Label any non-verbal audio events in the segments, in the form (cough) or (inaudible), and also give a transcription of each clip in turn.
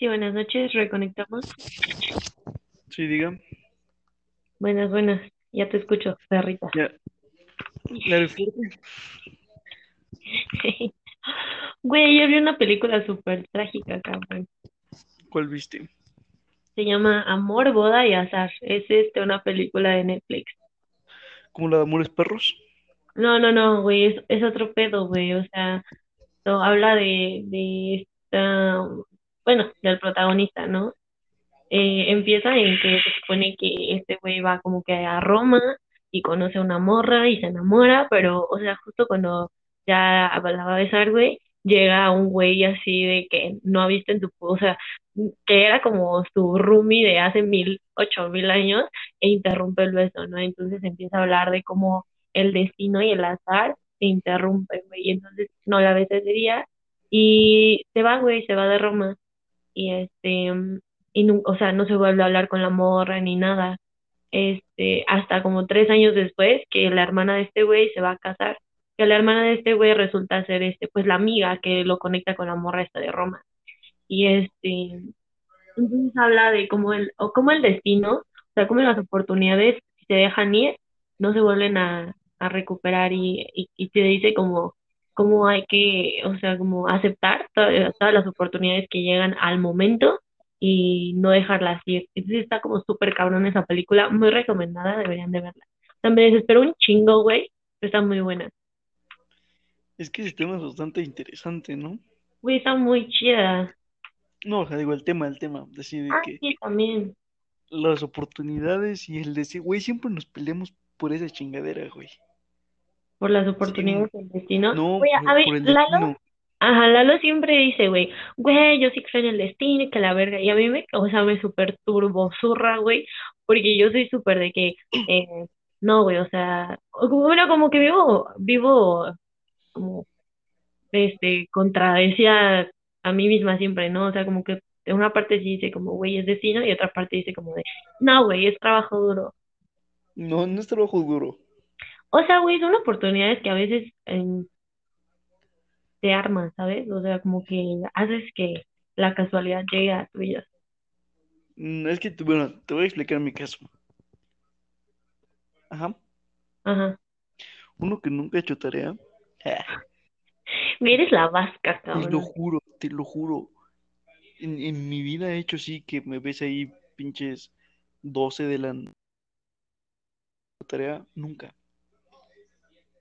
Sí, buenas noches, reconectamos. Sí, diga. Buenas, buenas, ya te escucho, perrita. Ya. ¿La? (laughs) Güey, yo vi una película súper trágica, cabrón. ¿Cuál viste? Se llama Amor, Boda y Azar. Es este, una película de Netflix. ¿Cómo la de Amores Perros? No, no, no, güey, es, es otro pedo, güey. O sea, no, habla de, de esta, bueno, del protagonista, ¿no? Eh, empieza en que se supone que este güey va como que a Roma y conoce a una morra y se enamora, pero, o sea, justo cuando ya la va a besar, güey, llega un güey así de que no ha visto en su, o sea, que era como su roomie de hace mil, ocho mil años, e interrumpe el beso, ¿no? Entonces empieza a hablar de cómo el destino y el azar se interrumpen, güey, y entonces no la besa ese día, y se va, güey, se va de Roma, y este, y nu- o sea, no se vuelve a hablar con la morra ni nada, este, hasta como tres años después que la hermana de este güey se va a casar, que la hermana de este güey resulta ser este, pues la amiga que lo conecta con la morra esta de Roma. Y este, entonces habla de cómo el, o cómo el destino, o sea, cómo las oportunidades, si se dejan ir, no se vuelven a, a recuperar y, y, y te dice como, cómo hay que, o sea, como aceptar to- todas las oportunidades que llegan al momento y no dejarlas ir. Entonces está como súper cabrón esa película, muy recomendada, deberían de verla. O sea, me desesperó un chingo, güey, pero está muy buena. Es que ese tema es bastante interesante, ¿no? Güey, está muy chida. No, o sea, digo, el tema, el tema. Decir de Ah, que sí, también. las oportunidades y el decir, güey, siempre nos peleamos por esa chingadera, güey. Por las Sí, oportunidades del destino. no, a por, ver, por el Lalo, destino. ajá, Lalo siempre dice, güey, güey, yo sí creo en el destino y que la verga. Y a mí me, o sea, me súper turbo zurra, güey, porque yo soy súper de que, eh, no, güey, o sea, bueno, como que vivo, vivo como, este, contradecía a mí misma siempre, ¿no? O sea, como que de una parte sí dice como, güey, es destino y otra parte dice como de, no, güey, es trabajo duro. No, no es trabajo duro. O sea, güey, son oportunidades que a veces em, te arman, ¿sabes? O sea, como que haces que la casualidad llegue a tu vida. Mm, Es que, bueno, te voy a explicar mi caso. Ajá. Ajá. Uno que nunca ha hecho tarea. Eres la vasca, Te lo cabrón. juro, te lo juro. En, en mi vida he hecho sí que me ves ahí pinches 12 de la tarea, nunca.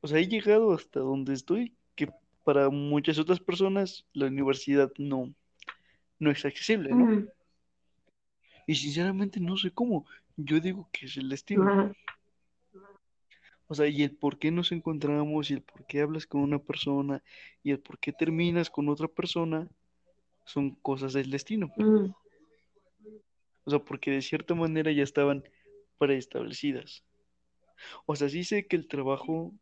O sea, he llegado hasta donde estoy, que para muchas otras personas la universidad no, no es accesible, ¿no? Y sinceramente no sé cómo. Yo digo que es el destino. O sea, y el por qué nos encontramos, y el por qué hablas con una persona, y el por qué terminas con otra persona, son cosas del destino. O sea, porque de cierta manera ya estaban preestablecidas. O sea, sí sé que el trabajo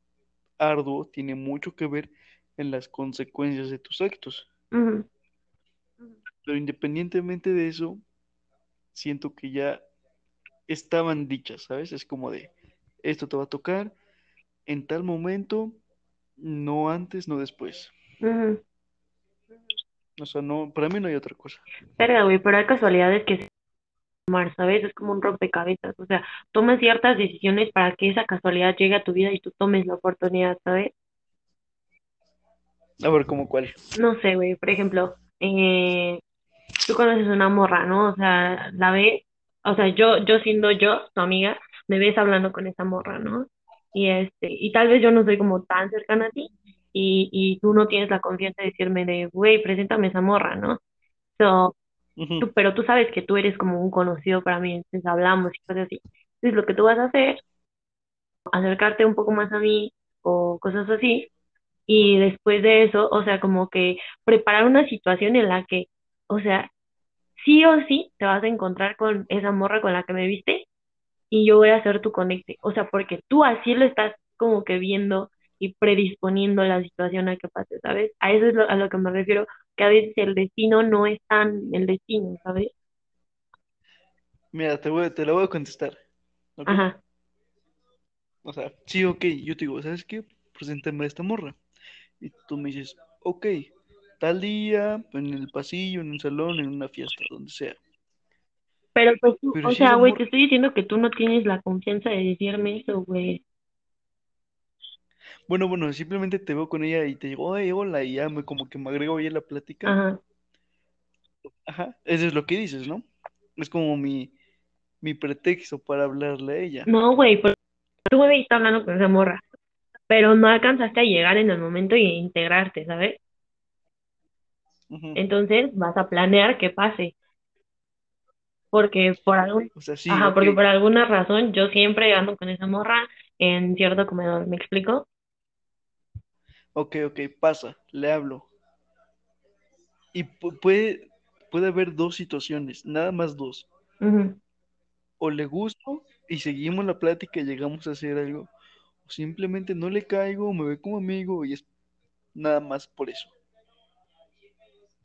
arduo tiene mucho que ver en las consecuencias de tus actos, pero independientemente de eso, siento que ya estaban dichas, ¿sabes? Es como de, esto te va a tocar en tal momento, no antes, no después. O sea, no, para mí no hay otra cosa. Verga, güey, pero hay casualidades que ¿sabes? Es como un rompecabezas. O sea, tomas ciertas decisiones para que esa casualidad llegue a tu vida y tú tomes la oportunidad, ¿sabes? A ver, ¿cómo cuál? No sé, güey, por ejemplo, eh, tú conoces una morra, ¿no? O sea, la ves, o sea, yo, yo siendo yo, tu amiga, me ves hablando con esa morra, ¿no? Y este, y tal vez yo no soy como tan cercana a ti, y, y tú no tienes la confianza de decirme de, güey, preséntame esa morra, ¿no? So, Pero tú sabes que tú eres como un conocido para mí, entonces hablamos y cosas así. Entonces lo que tú vas a hacer, acercarte un poco más a mí, o cosas así, y después de eso, o sea, como que preparar una situación en la que, o sea, sí o sí te vas a encontrar con esa morra con la que me viste y yo voy a hacer tu conecte. O sea, porque tú así lo estás como que viendo y predisponiendo la situación a que pase, ¿sabes? A eso es a lo que me refiero, que a veces el destino no es tan el destino, ¿sabes? Mira, te voy, te la voy a contestar. Ajá, O sea, sí, ok, yo te digo, ¿sabes qué? Preséntame a esta morra. Y tú me dices, ok, tal día, en el pasillo, en un salón, en una fiesta, donde sea. Pero pues tú, Pero o si sea, güey, te estoy diciendo que tú no tienes la confianza de decirme eso, güey. Bueno, bueno, simplemente te veo con ella y te digo, ay, hola, y ya me como que me agrego ahí a la plática. Ajá. Ajá, eso es lo que dices, ¿no? Es como mi, mi pretexto para hablarle a ella. No, güey, tú, güey, estás hablando con esa morra. Pero no alcanzaste a llegar en el momento y integrarte, ¿sabes? Ujú. Entonces vas a planear que pase. Porque por algún, O sea, sí, ajá, ok, porque por alguna razón yo siempre ando con esa morra en cierto comedor, ¿me explico? Ok, ok, pasa, le hablo. Y pu- puede, puede haber dos situaciones, nada más dos. O le gusto y seguimos la plática y llegamos a hacer algo, o simplemente no le caigo, me ve como amigo y es nada más por eso.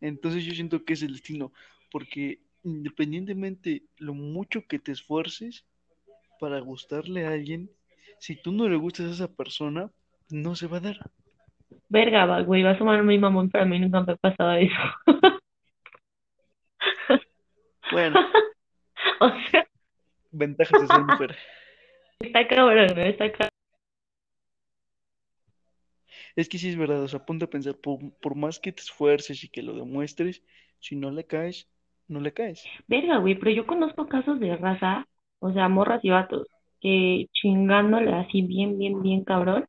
Entonces yo siento que es el destino, porque independientemente lo mucho que te esfuerces para gustarle a alguien, si tú no le gustas a esa persona, no se va a dar. Verga, va, güey, va a sumar mi mamón, pero a mí nunca me ha pasado eso. Bueno, (laughs) O sea, ventajas de ser mujer. está cabrón, ¿no? Está cabrón. Es que sí es verdad, o sea, ponte a pensar, por, por más que te esfuerces y que lo demuestres, si no le caes, no le caes. Verga, güey, pero yo conozco casos de raza, o sea, morras y vatos, que chingándole así bien, bien, bien cabrón,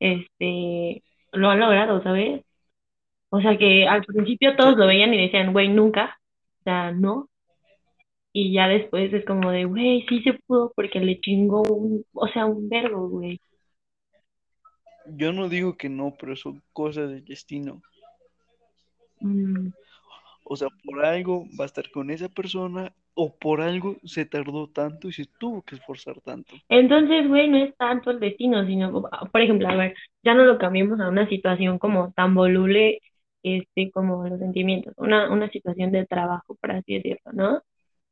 este, lo han logrado, ¿sabes? O sea, que al principio todos lo veían y decían, güey, nunca, o sea, no, y ya después es como de, güey, sí se pudo porque le chingó un, o sea, un vergo, güey. yo no digo que no, pero son cosas del destino. Mm. O sea, por algo va a estar con esa persona o por algo se tardó tanto y se tuvo que esforzar tanto. Entonces, güey, no es tanto el destino, sino, por ejemplo, a ver, ya no lo cambiemos a una situación como tan voluble, este, como los sentimientos, una, una situación de trabajo, por así decirlo, ¿no?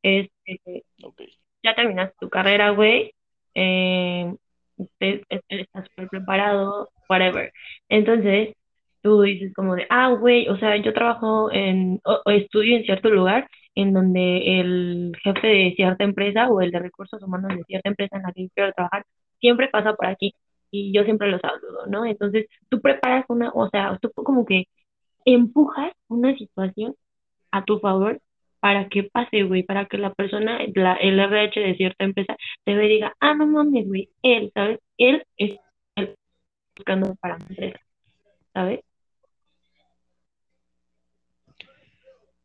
Este, ya terminaste tu carrera, güey, eh, estás súper preparado, whatever. Entonces, tú dices como de, ah, güey, o sea, yo trabajo en, o, o estudio en cierto lugar en donde el jefe de cierta empresa o el de recursos humanos de cierta empresa en la que yo quiero trabajar siempre pasa por aquí y yo siempre los saludo, ¿no? Entonces, tú preparas una, o sea, tú como que empujas una situación a tu favor para que pase, güey, para que la persona, la, el RH de cierta empresa, te ve y diga, ah, no mames, güey, él, ¿sabes? Él es él buscando para mi empresa, ¿sabes?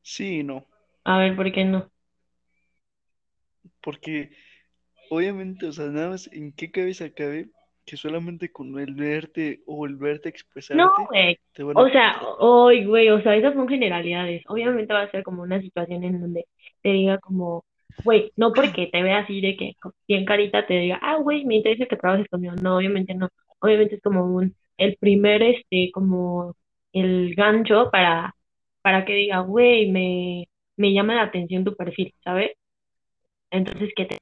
Sí no, A ver, ¿por qué no? porque obviamente, o sea, nada más en qué cabeza cabe que solamente con el verte o el verte No, expresarte güey. te van a O sea, hoy, güey, o sea, esas son generalidades. Obviamente va a ser como una situación en donde te diga como, güey, no porque te vea así de que bien carita te diga, ah, güey, me interesa que trabajes conmigo. No, obviamente no. Obviamente es como un, el primer, este, como el gancho para, para que diga, güey, me, me llama la atención tu perfil, ¿sabes? Entonces, que te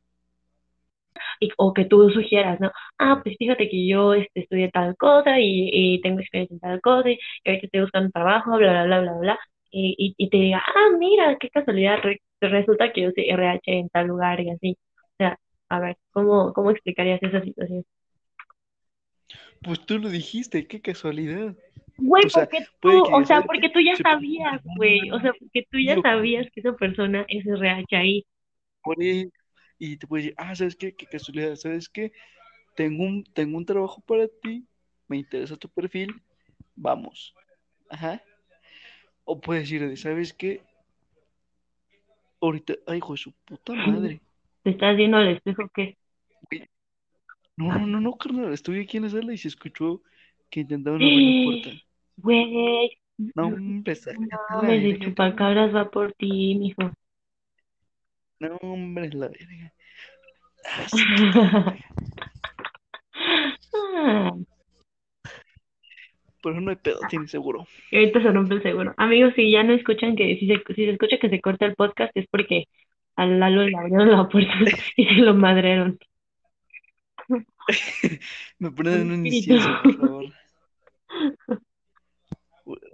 y- o que tú sugieras, ¿no? Ah, pues fíjate que yo este, estudié tal cosa y, y tengo experiencia en tal cosa y ahorita estoy buscando trabajo, bla, bla, bla, bla, bla, y, y, y te diga, ah, mira, qué casualidad, re- resulta que yo soy RH en tal lugar y así. O sea, a ver, ¿cómo, cómo explicarías esa situación? Pues tú lo dijiste, qué casualidad. Güey, O sea, porque tú, o sea, porque tú ya se sabías, güey, o sea, porque tú ya sabías que esa persona es RH ahí. por ahí, y te puede decir, ah, ¿sabes qué? Qué casualidad, ¿sabes qué? Tengo un, tengo un trabajo para ti, me interesa tu perfil, vamos. Ajá. O puede decir, ¿sabes qué? Ahorita, ay, hijo de su puta (laughs) madre. Te estás viendo al espejo Güey, No, no, no, no, carnal, estoy aquí en la sala y se escuchó que intentaban abrir la puerta. güey, No, no hombre, el verga, cabrón. chupacabras va por ti, mijo. No, hombre, la verga. Ah, (laughs) Pero no hay pedo, tiene seguro. y ahorita se rompe el seguro. Amigos, si ya no escuchan que, si se, si se escucha que se corta el podcast es porque a Lalo le abrieron la puerta y se lo madrearon. (laughs) Me ponen un incienso, por favor.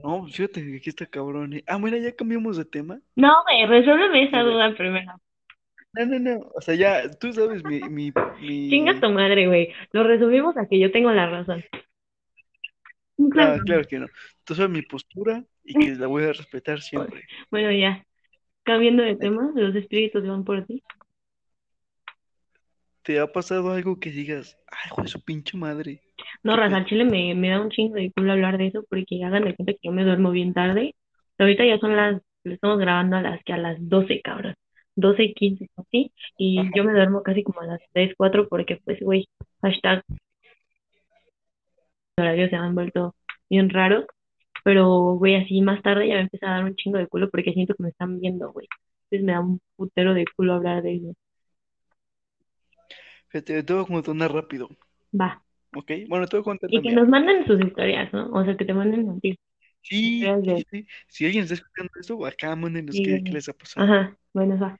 No, fíjate que aquí está cabrón. eh. Ah, mira, ya cambiamos de tema. No, güey, resuélveme esa duda primero. No, no, no. O sea, ya, tú sabes mi, mi, mi... Chinga tu madre, güey. Lo resumimos a que yo tengo la razón. Claro. Ah, claro que no. Tú sabes mi postura y que la voy a respetar siempre. Bueno, ya. Cambiando de tema, los espíritus van por ti. ¿Te ha pasado algo que digas, ay, hijo de su pinche madre? No, raza, al chile me, me da un chingo de culo hablar de eso porque hagan de cuenta que yo me duermo bien tarde. Ahorita ya son las, lo estamos grabando a las que a las 12, cabrón. 12, 15, así. Y Ajá. yo me duermo casi como a las 3, 4 porque pues, güey, hashtag horarios se han vuelto bien raros. Pero, güey, así más tarde ya me empieza a dar un chingo de culo porque siento que me están viendo, güey. Entonces me da un putero de culo hablar de eso. Fíjate, te voy a contar rápido, Va. ¿Ok? Bueno, a contar Y que nos manden sus historias, ¿no? O sea, que te manden ti. Sí, sí, sí. Si alguien está escuchando esto, acá mándenos Sí, qué, qué les ha pasado. Ajá, bueno, va.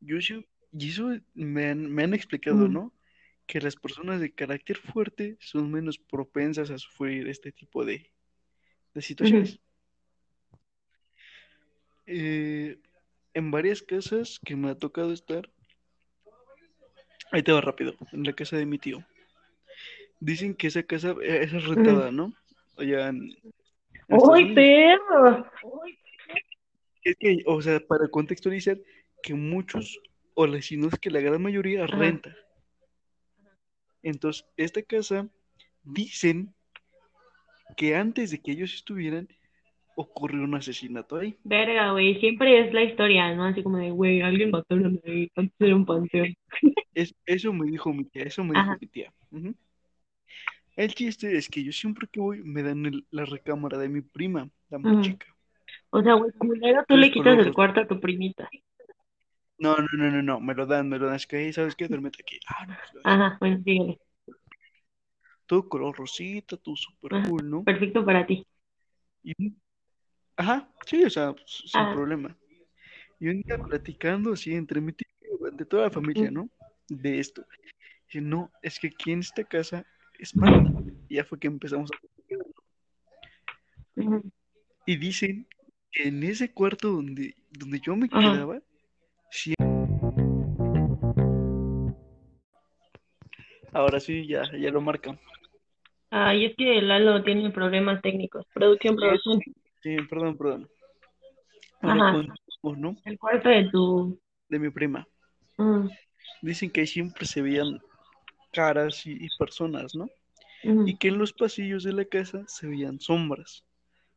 Yo sí- y eso me han, me han explicado. ¿no? Que las personas de carácter fuerte son menos propensas a sufrir este tipo de, de situaciones. Eh, en varias casas que me ha tocado estar, ahí te va rápido, en la casa de mi tío. Dicen que esa casa, esa es rentada, ¿no? Allá en, ¡Uy, perro! Es que, o sea, para contextualizar, que muchos, o si no es que la gran mayoría, renta. Entonces, esta casa, dicen que antes de que ellos estuvieran, ocurrió un asesinato ahí. Verga, güey, siempre es la historia, ¿no? Así como de, güey, alguien mató a una antes era un panteón. Es, eso me dijo mi tía, eso me dijo Ajá. mi tía. Ujú. El chiste es que yo siempre que voy me dan el- la recámara de mi prima, la más chica. O sea, güey, culero, tú le quitas el cuarto a tu primita. No, no, no, no, no, me lo dan, me lo dan. Es que, "Hey, ¿sabes qué? Duérmete aquí. Ah, no, pues, Ajá, bueno, síguele. todo color rosita, todo súper Ajá. cool, ¿no? Perfecto para ti. Y Ajá, sí, o sea, s- sin Ajá. problema. Y un día platicando así entre mi tío, de toda la familia, ¿no? De esto. Dice, no, es que aquí en esta casa es mala. Y ya fue que empezamos a. Y dicen que en ese cuarto donde, donde yo me Ajá. quedaba, sí. Ahora sí, ya, ya lo marcan. Ay, es que Lalo tiene problemas técnicos. Producción, producción. Sí, perdón, perdón. Bueno, Ajá. con- ¿no? El cuarto de tu... De mi prima. Ujú, Dicen que siempre se veían caras y, y personas, ¿no? Y que en los pasillos de la casa se veían sombras.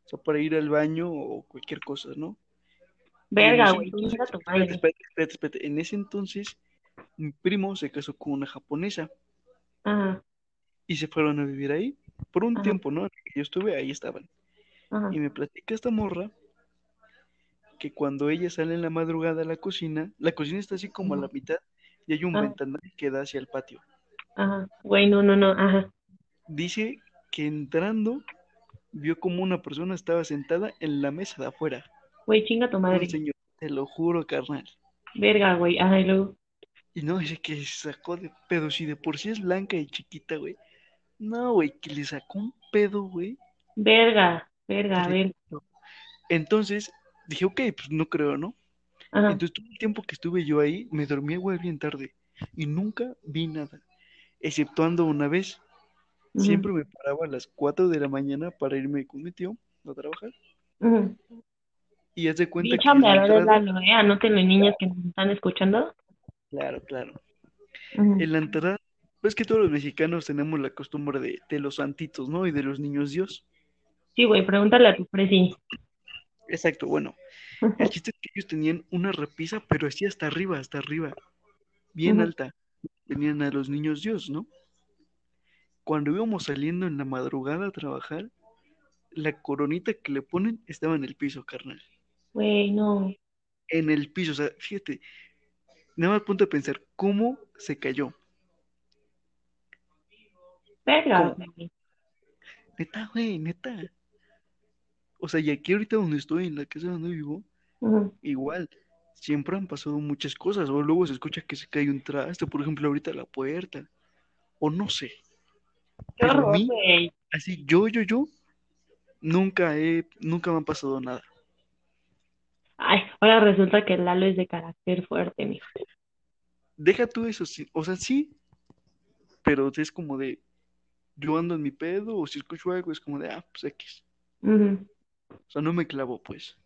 O sea, para ir al baño o cualquier cosa, ¿no? Verga, güey. En ese entonces, mi primo se casó con una japonesa Ajá, y se fueron a vivir ahí. Por un Ajá. tiempo, ¿no? Yo estuve, ahí estaban. ajá, Y me platica esta morra que cuando ella sale en la madrugada a la cocina, la cocina está así como a la mitad y hay un Ah. ventanal que da hacia el patio. Ajá. Güey, no, no, no, ajá. Dice que entrando vio como una persona estaba sentada en la mesa de afuera. Güey, chinga tu madre. señor, te lo juro, carnal. Verga, güey. Ajá, y luego. Y no, dice que se sacó de pedo. Si de por sí es blanca y chiquita, güey. No, güey, que le sacó un pedo, güey. Verga, verga, verga. Entonces dije, ok, pues no creo, ¿no? Ajá. Entonces todo el tiempo que estuve yo ahí, me dormí, güey, bien tarde. Y nunca vi nada. Exceptuando una vez. Siempre me paraba a las 4 de la mañana para irme con mi tío a trabajar. ujú. Y haz de cuenta Bien que entrada, ¿eh? Anótenlo, niñas que nos están escuchando. claro, claro. Ujú. En la entrada, pues que todos los mexicanos tenemos la costumbre de, de los santitos, ¿no? Y de los niños Dios. Sí, güey, pregúntale a tu presi. Exacto, bueno. El chiste es que ellos tenían una repisa, pero así hasta arriba, hasta arriba. Bien alta. Tenían a los niños Dios, ¿no? Cuando íbamos saliendo en la madrugada a trabajar, la coronita que le ponen estaba en el piso, carnal. Güey, no. En el piso, o sea, fíjate. Nada más ponte a pensar, ¿cómo se cayó? Güey. Neta, güey, neta. O sea, y aquí ahorita donde estoy, en la casa donde vivo, igual, siempre han pasado muchas cosas. O luego se escucha que se cae un traste, por ejemplo, ahorita la puerta. O no sé. Qué Pero a mí, así, yo, yo, yo, Nunca he, nunca me ha pasado nada. Ay, ahora resulta que Lalo es de carácter fuerte, mijo. Deja tú eso, sí, o sea, sí, pero es como de, yo ando en mi pedo, o si escucho algo, es como de, ah, pues X. O sea, no me clavo, pues.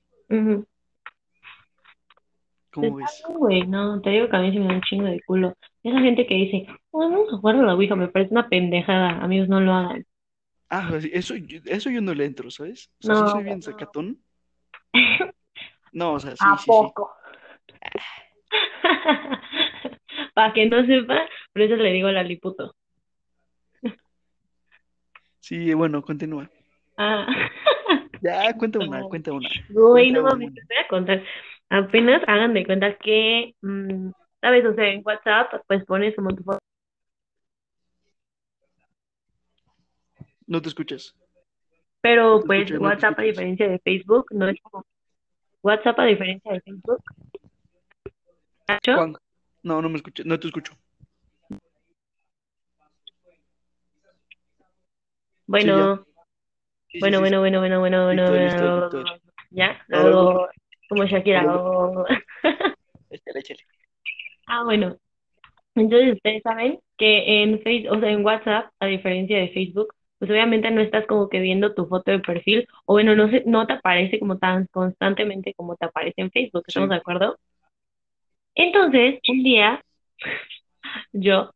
¿Cómo ves? güey, no, te digo que a mí se me da un chingo de culo. Esa gente que dice, "Oh, vamos a jugar a la Ouija, me parece una pendejada, amigos, no lo hagan. Ah, eso, yo- eso yo no le entro, ¿sabes? O sea, No, sí soy bien no. sacatón. (laughs) No, o sea, sí, ¿A sí, sí. poco? (laughs) Para que no sepa, por eso le digo Laliputo. Sí, bueno, continúa. Ah. Ya, cuenta una, (laughs) cuenta una. Güey, no mames, te voy a contar. Apenas hagan de cuenta que, mm, ¿sabes? O sea, en WhatsApp, pues pones como tu foto. No te escuchas. Pero No te pues escuchas, no WhatsApp a diferencia de Facebook, no es como WhatsApp a diferencia de Facebook. Juan. No, no me escuchas, no te escucho. Bueno, Sí, sí, bueno, sí, bueno, bueno, bueno, bueno, bueno, ya, luego, como Shakira, luego. (laughs) Échale, échale. Ah, bueno. Entonces ustedes saben que en Facebook, o sea, en WhatsApp, a diferencia de Facebook, pues obviamente no estás como que viendo tu foto de perfil, o bueno, no sé, no te aparece como tan constantemente como te aparece en Facebook, ¿estamos Sí. de acuerdo? Entonces, un día, (laughs) yo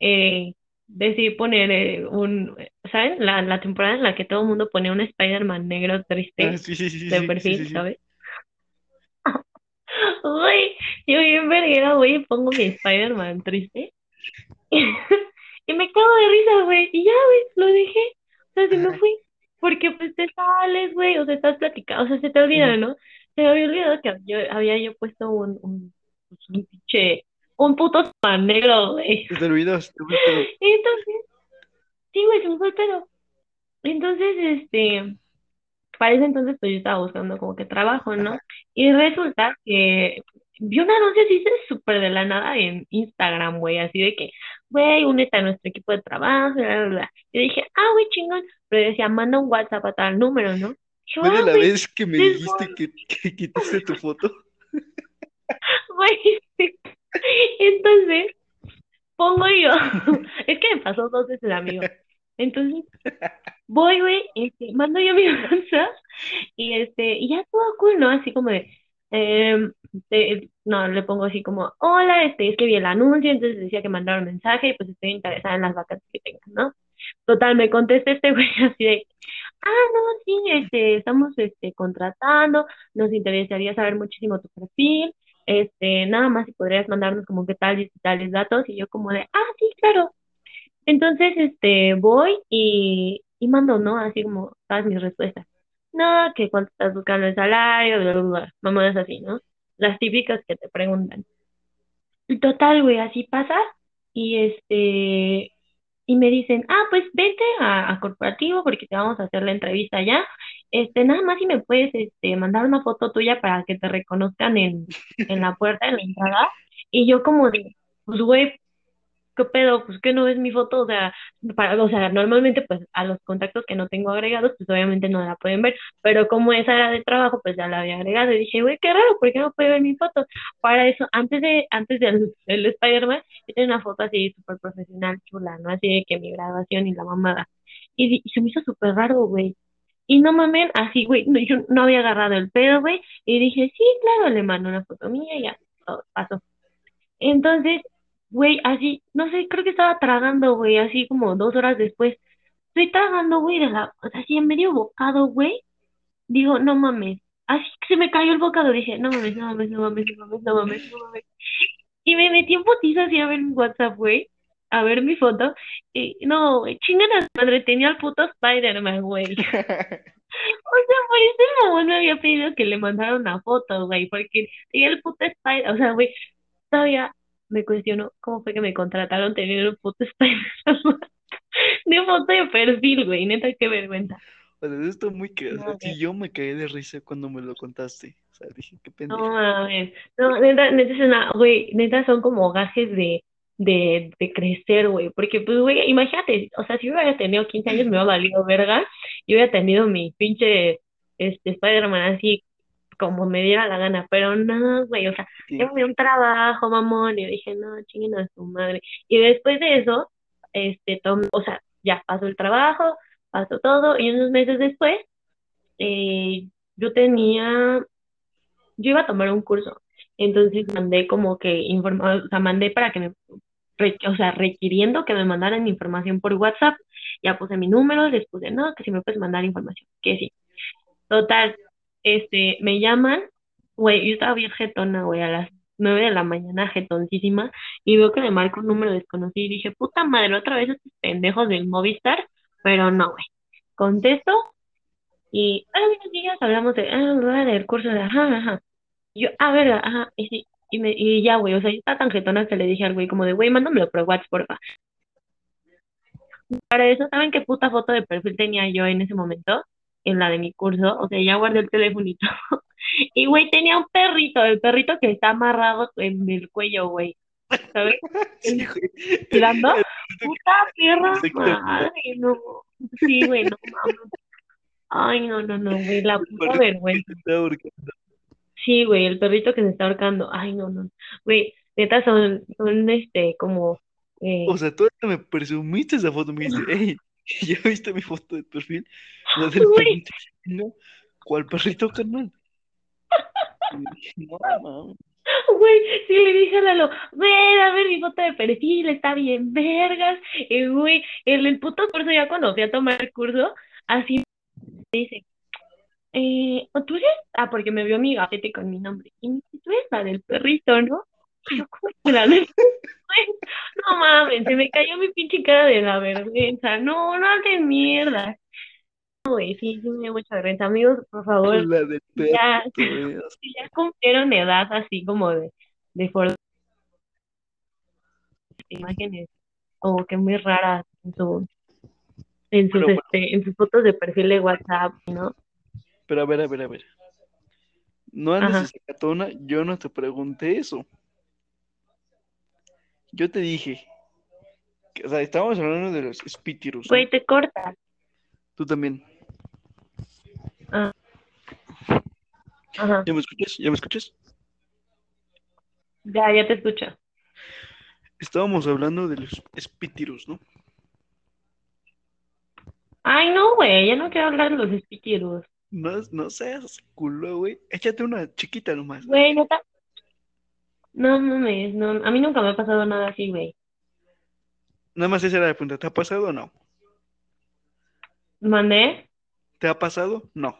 eh, decidí poner eh, un, ¿saben? La, la temporada en la que todo el mundo ponía un Spider-Man negro triste (laughs) Ah, sí, sí, de perfil. ¿sabes? Uy, yo bien verguera, güey, pongo mi Spider-Man triste. (laughs) Y me cago de risa, güey. Y ya, güey, lo dejé. O sea, se me fui. Porque pues te sales, güey, o sea, estás platicando, o sea, se te olvida. ¿no? Se me había olvidado que yo, había yo puesto un, un, pues, un pinche, un puto Spider-Man negro, güey. Te olvidó, se te. Y entonces, sí, güey, se me fue el pedo. Entonces, este, para ese entonces, pues yo estaba buscando como que trabajo, ¿no? Y resulta que vi un anuncio así súper de la nada en Instagram, güey, así de que, güey, únete a nuestro equipo de trabajo, bla, bla, bla. Yo dije, ah, güey, chingón, pero decía, manda un WhatsApp a tal número, ¿no? Yo, ¿Fue de ah, la vez que me dijiste que, que quitaste tu foto? (laughs) güey, sí. Entonces, pongo yo, (laughs) es que me pasó dos veces, amigo. Entonces, voy, güey, este, mando yo (laughs) mi WhatsApp y este, y ya todo cool, ¿no? Así como de, em, de- no, le pongo así como, hola, este, es que vi el anuncio, entonces decía que mandaron mensaje y pues estoy interesada en las vacantes que tengan, ¿no? Total, me contesta este (laughs) güey así de, ah, no, sí, este, estamos, este, contratando, nos interesaría saber muchísimo tu perfil, este, nada más si podrías mandarnos como que tales y tales datos, y yo como de, ah, sí, claro. Entonces, este, voy y, mando, ¿no? Así como todas mis respuestas. No, que cuánto estás buscando el salario, bla, bla, bla, mamadas así, ¿no? Las típicas que te preguntan. Y total, güey, así pasa. Y este, y me dicen, ah, pues vente a, a corporativo porque te vamos a hacer la entrevista ya. Este, nada más si me puedes, este, mandar una foto tuya para que te reconozcan en, en la puerta, en la entrada. Y yo como de, pues, güey, ¿qué pedo? Pues que no ves mi foto, o sea, para, o sea, normalmente pues a los contactos que no tengo agregados, pues obviamente no la pueden ver, pero como esa era de trabajo, pues ya la había agregado y dije, güey, qué raro, ¿por qué no puede ver mi foto? Para eso, antes de, antes del, del Spider-Man, yo tenía una foto así súper profesional, chula, ¿no? Así de que mi graduación y la mamada. Y, se me hizo súper raro, güey. Y no mamen, así, güey, no, yo no había agarrado el pedo, güey, y dije, sí, claro, le mando una foto mía y ya, todo pasó. Entonces, güey, así, no sé, creo que estaba tragando, güey, así como dos horas después. Estoy tragando, güey, de la, o sea, así en medio bocado, güey. Digo, no mames. Así que se me cayó el bocado. Dije, no mames, no mames, no mames, no mames, no mames, no mames. Y me metí en putiza así a ver mi WhatsApp, güey, a ver mi foto. Y no, güey, chingan a su madre, tenía el puto Spider-Man, güey. (laughs) O sea, por eso el mamón me había pedido que le mandara una foto, güey, porque tenía el puto Spider, o sea, güey, todavía me cuestiono cómo fue que me contrataron teniendo un puto (laughs) de foto de perfil, güey, neta, qué vergüenza. O sea, esto muy que, No, yo me caí de risa cuando me lo contaste. O sea, dije, qué No pendeja. mames, no, neta, neta es una, güey, neta son como gajes de, de, de crecer, güey, porque pues, güey, imagínate, o sea, si yo hubiera tenido 15 años me hubiera valido verga, y hubiera tenido mi pinche, este, Spider-Man así como me diera la gana, pero no, güey, o sea, Sí. yo me un trabajo, mamón, y yo dije, no, chinguen a su madre, y después de eso, este, tom- o sea, ya pasó el trabajo, pasó todo, y unos meses después, eh, yo tenía, yo iba a tomar un curso, entonces mandé como que informa, o sea, mandé para que me, re- o sea, requiriendo que me mandaran información por WhatsApp, ya puse mi número, les puse, no, que si me puedes mandar información, que sí. Total, este, me llaman, güey, yo estaba bien jetona, güey, a las nueve de la mañana, jetoncísima, y veo que me marca un número desconocido, y dije, puta madre, otra vez estos pendejos del Movistar, pero no, güey. Contesto, y, hola, buenos días, hablamos de, ah, del curso de, ajá, ajá. Yo, ah, verga, ajá, y sí, y, me, y ya, güey, o sea, yo estaba tan jetona que le dije al güey como de, güey, mándamelo por WhatsApp, porfa. Para eso, ¿saben qué puta foto de perfil tenía yo en ese momento? En la de mi curso, o sea, ya guardé el telefonito. (laughs) Y, güey, tenía un perrito, el perrito que está amarrado en el cuello, güey, ¿sabes? (laughs) Sí, güey. Tirando. Puta perra madre, no. Sí, güey, no mames. Ay, no, no, no, güey, la puta vergüenza. Sí, güey, el perrito que se está ahorcando. Ay, no, no. Güey, neta son, son, este, como, eh, O sea, tú me presumiste esa foto, me dijiste, hey, (laughs) (laughs) ¿ya viste mi foto de perfil? La del perrito. No, ¿cuál perrito, carnal? No, mames. Güey, sí le dije a Lalo, ven a ver mi foto de perfil, está bien vergas. Y güey, en el puto curso, ya cuando fui a tomar el curso, así me dice, eh, ¿o tú eres? Ah, porque me vio mi gafete con mi nombre. Y me dice, tú eres la del perrito, ¿no? Y yo, ¿cómo que la del (laughs) Güey, No mames, se me cayó mi pinche cara de la vergüenza. No, no hagan mierda. No, güey, sí, sí me dio mucha vergüenza. Amigos, por favor, ya, si ya cumplieron edad así como de, de for- imágenes como que muy raras en su en sus Pero, este, en sus fotos de perfil de WhatsApp, ¿no? Pero a ver, a ver, a ver. No andes de sacatona, yo no te pregunté eso. Yo te dije, que, o sea, estábamos hablando de los espíritus. Güey, te corta. Tú también. Ah. Ajá. ¿Ya me escuchas? ¿Ya me escuchas? Ya, ya te escucho. Estábamos hablando de los espíritus, ¿no? Ay, no, güey, ya no quiero hablar de los espíritus. No, no seas culo, güey. Échate una chiquita nomás. Güey, neta. No mames, no, a mí nunca me ha pasado nada así, güey. Nada más esa era la pregunta. ¿Te ha pasado o no? ¿Mandé? ¿Te ha pasado? No.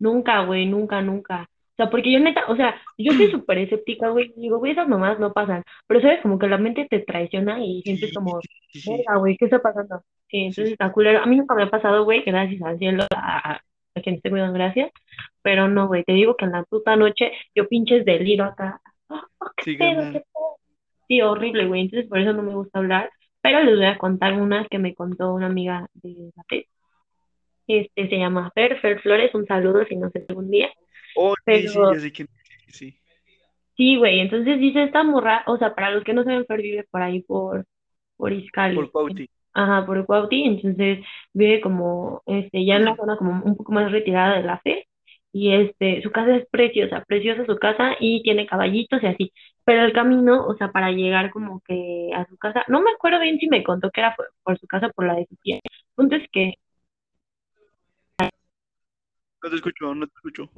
Nunca, güey, nunca, nunca. O sea, porque yo neta, o sea, yo soy (clears throat) súper escéptica, güey. Digo, güey, esas mamás no pasan. Pero sabes, como que la mente te traiciona y sientes como, verga, güey, ¿qué está pasando? Sí, entonces está culero. A mí nunca me ha pasado, güey, gracias al cielo, a, a quien esté cuidando, gracias. Pero no, güey, te digo que en la puta noche yo pinches deliro acá. Oh, qué Sí, pedo, qué pedo. Sí, horrible, güey. Entonces por eso no me gusta hablar. Pero les voy a contar una que me contó una amiga de la FED. Este se llama Fer, Fer Flores, un saludo si no sé algún día. Oh, sí, sí, Pero- quién. Sí, sí. Sí, güey, entonces dice esta morra, o sea, para los que no saben, Fer vive por ahí por, por Izcali. Por Pauti. Ajá, por Cuauhti, entonces vive como, este, ya en la zona como un poco más retirada de la fe, y este, su casa es preciosa, preciosa su casa, y tiene caballitos y así, pero el camino, o sea, para llegar como que a su casa, no me acuerdo bien si me contó que era por, por su casa o por la de su tía, el punto es que No te escucho, no te escucho.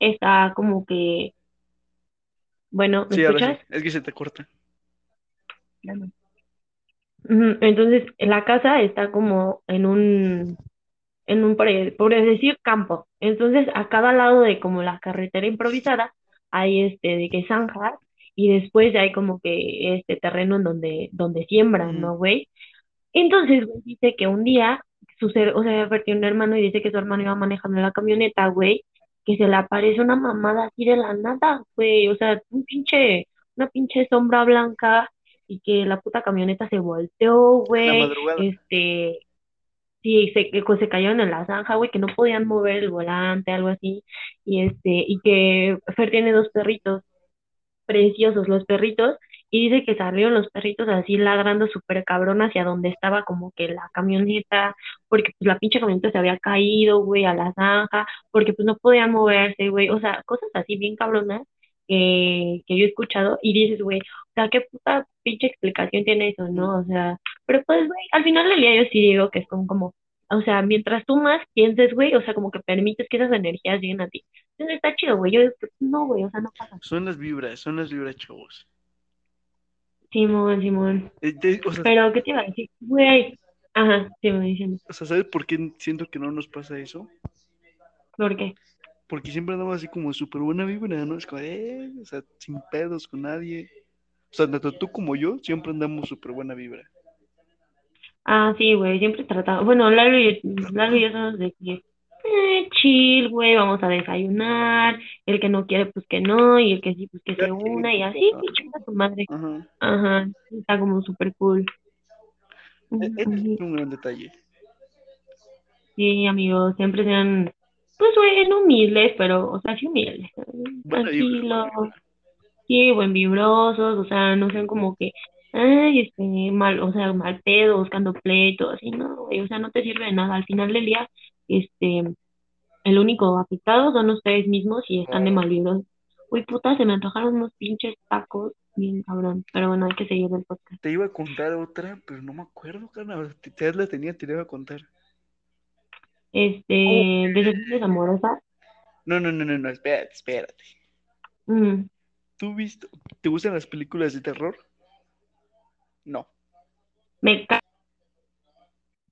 está como que, bueno, ¿me Sí, escuchas? sí. Es que se te corta. Entonces, la casa está como en un, en un, por, decir, campo. Entonces, a cada lado de como la carretera improvisada, hay este, de que zanjas, y después hay como que este terreno en donde, donde siembran. ¿no, güey? Entonces, güey, dice que un día, su ser, o sea, perdió un hermano y dice que su hermano iba manejando la camioneta, güey, que se le aparece una mamada así de la nada, güey, o sea, un pinche, una pinche sombra blanca y que la puta camioneta se volteó, güey, este, sí, se, que se cayeron en la zanja, güey, que no podían mover el volante, algo así, y este, y que Fer tiene dos perritos, preciosos los perritos, y dice que salieron los perritos así ladrando súper cabrón hacia donde estaba como que la camioneta, porque pues la pinche camioneta se había caído, güey, a la zanja, porque pues no podían moverse, güey, o sea, cosas así bien cabronas que, que yo he escuchado y dices, güey, o sea, qué puta pinche explicación tiene eso, ¿no? O sea, pero pues, güey, al final del día yo sí digo que son como, o sea, mientras tú más pienses, güey, o sea, como que permites que esas energías lleguen a ti. Entonces está chido, güey, yo no, güey, o sea, no pasa. Son las vibras, son las vibras, chavos. Simón, Simón. Eh, te- o sea, Pero, ¿qué te iba a decir? Güey, ajá, sí, me dicen, o sea, ¿sabes por qué siento que no nos pasa eso? ¿por qué? Porque siempre andamos así como súper buena vibra, ¿no? Es como, eh, o sea, sin pedos con nadie. O sea, tanto tú como yo siempre andamos súper buena vibra. Ah, sí, güey, siempre tratamos, bueno, Lalo y, Lalo y yo somos de que, eh, chill, güey, vamos a desayunar, el que no quiere, pues que no, y el que sí, pues que se una, y así, chinga su madre. Ajá. Ajá, está como súper cool. E- Ujú. es un gran detalle. Sí, amigos, siempre sean, pues, güey, no humildes, pero, o sea, sí humildes, vibra, tranquilos, sí, buen vibrosos, o sea, no sean como que, ay, este, mal, o sea, mal pedo, buscando pleito, así, no, güey, o sea, no te sirve de nada. Al final del día, este, el único afectado son ustedes mismos y están de mal vibrosos. Uy, puta, se me antojaron unos pinches tacos, bien cabrón, pero bueno, hay que seguir el podcast. Te iba a contar otra, pero no me acuerdo, carnal. Te, te la tenía, te la iba a contar. Este, decepciones amorosas, No, no, no, no, no, espérate, espérate. mm, ¿Tú viste, te gustan las películas de terror? No. me ca...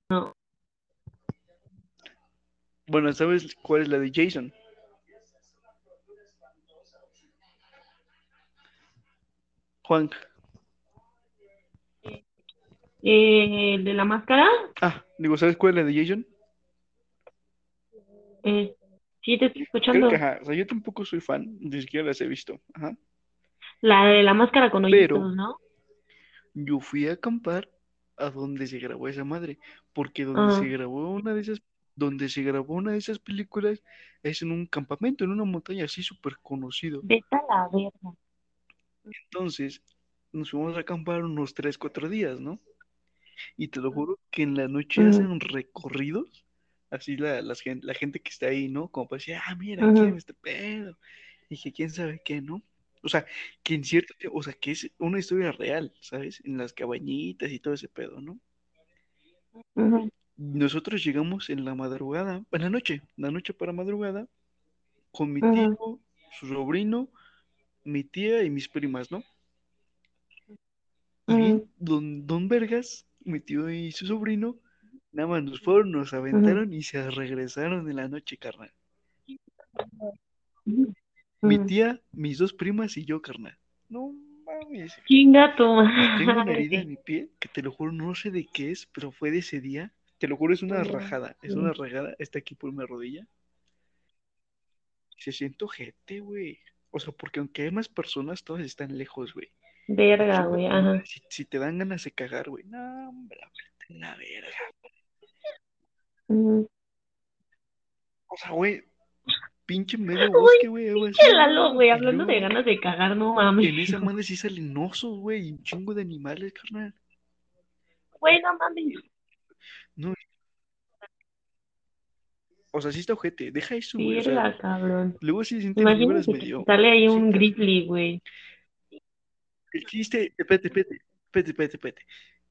No, Bueno, ¿sabes cuál es la de Jason? Juan. eh, el de la máscara, Ah, digo, ¿sabes cuál es la de Jason? Eh, sí te estoy Creo escuchando. que, ajá, o sea, yo tampoco soy fan, ni siquiera las he visto. Ajá. La de la máscara con Pero- hoyitos, ¿no? Yo fui a acampar a donde se grabó esa madre, porque donde Ah. se grabó una de esas, donde se grabó una de esas películas es en un campamento, en una montaña así súper conocido. Vete a la verga. Entonces, nos fuimos a acampar unos 3, 4 días, ¿no? Y te lo juro que en la noche Ujú. hacen recorridos, así la, gen- la gente que está ahí, ¿no? Como para decir, ah, mira, en este pedo. Y que quién sabe qué, ¿no? O sea, que en cierto, o sea, que es una historia real, ¿sabes? En las cabañitas y todo ese pedo, ¿no? Nosotros llegamos en la madrugada, en la noche, la noche para madrugada, con mi tío, su sobrino, mi tía y mis primas, ¿no? Y don, don Vergas, mi tío y su sobrino, nada más nos fueron, nos aventaron y se regresaron en la noche, carnal. Mi tía, mis dos primas y yo, carnal. No mames. Chinga tu tengo una herida en mi pie (laughs) que te lo juro, no sé de qué es, pero fue de ese día. Te lo juro, es una rajada. Es una rajada. Está aquí por mi rodilla. Se siento gente, güey. O sea, porque aunque hay más personas, todas están lejos, güey. Verga, güey, ajá. Si, si te dan ganas de cagar, güey. No, hombre, la verga. O sea, güey, pinche medio bosque, güey. Pinche Lalo, güey, hablando de ganas de cagar, no mames. En esa madre sí salen osos, güey, y un chingo de animales, carnal. Güey, no mames. No. O sea, sí está ojete. Deja eso, güey. O sea, cabrón. luego sí vibras Imagínate que medio. sale ahí un cositas. grizzly, güey. El chiste, espérate, espérate, espérate, espérate, espérate.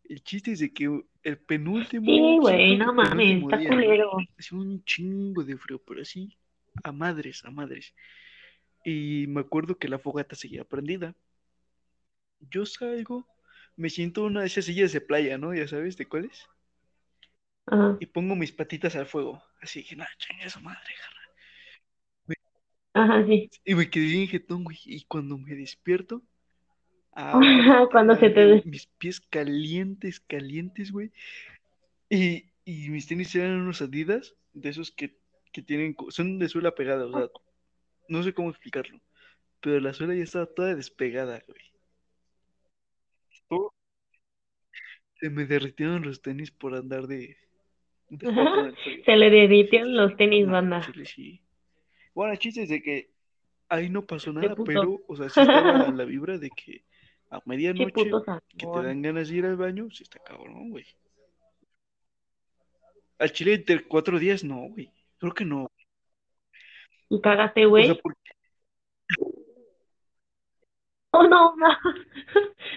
El chiste es de que el penúltimo, Sí, güey, no mames, está culero. Hacía un chingo de frío, pero así, a madres, a madres. Y me acuerdo que la fogata seguía prendida. Yo salgo, me siento en una de esas sillas de playa, ¿no? Ya sabes de cuáles. Ajá, Y pongo mis patitas al fuego. Así que, no, chinga su madre, carnal. ajá, sí. Y me quedé bien jetón, güey. Y cuando me despierto, ah, (laughs) Cuando se te mis pies calientes, calientes, güey. Y, y mis tenis eran unos Adidas, de esos que, que tienen, son de suela pegada, o sea, no sé cómo explicarlo. Pero la suela ya estaba toda despegada, güey. Se me derritieron los tenis por andar de, de. Se le derritieron los tenis, No, banda. sí. Bueno, el chiste es de que ahí no pasó nada, pero, o sea, sí estaba la vibra de que a medianoche que te dan ganas de ir al baño, sí está cabrón, güey. Al chile entre cuatro días, no, güey. Creo que no. Y cagaste, O güey. sea, porque Oh, no, no.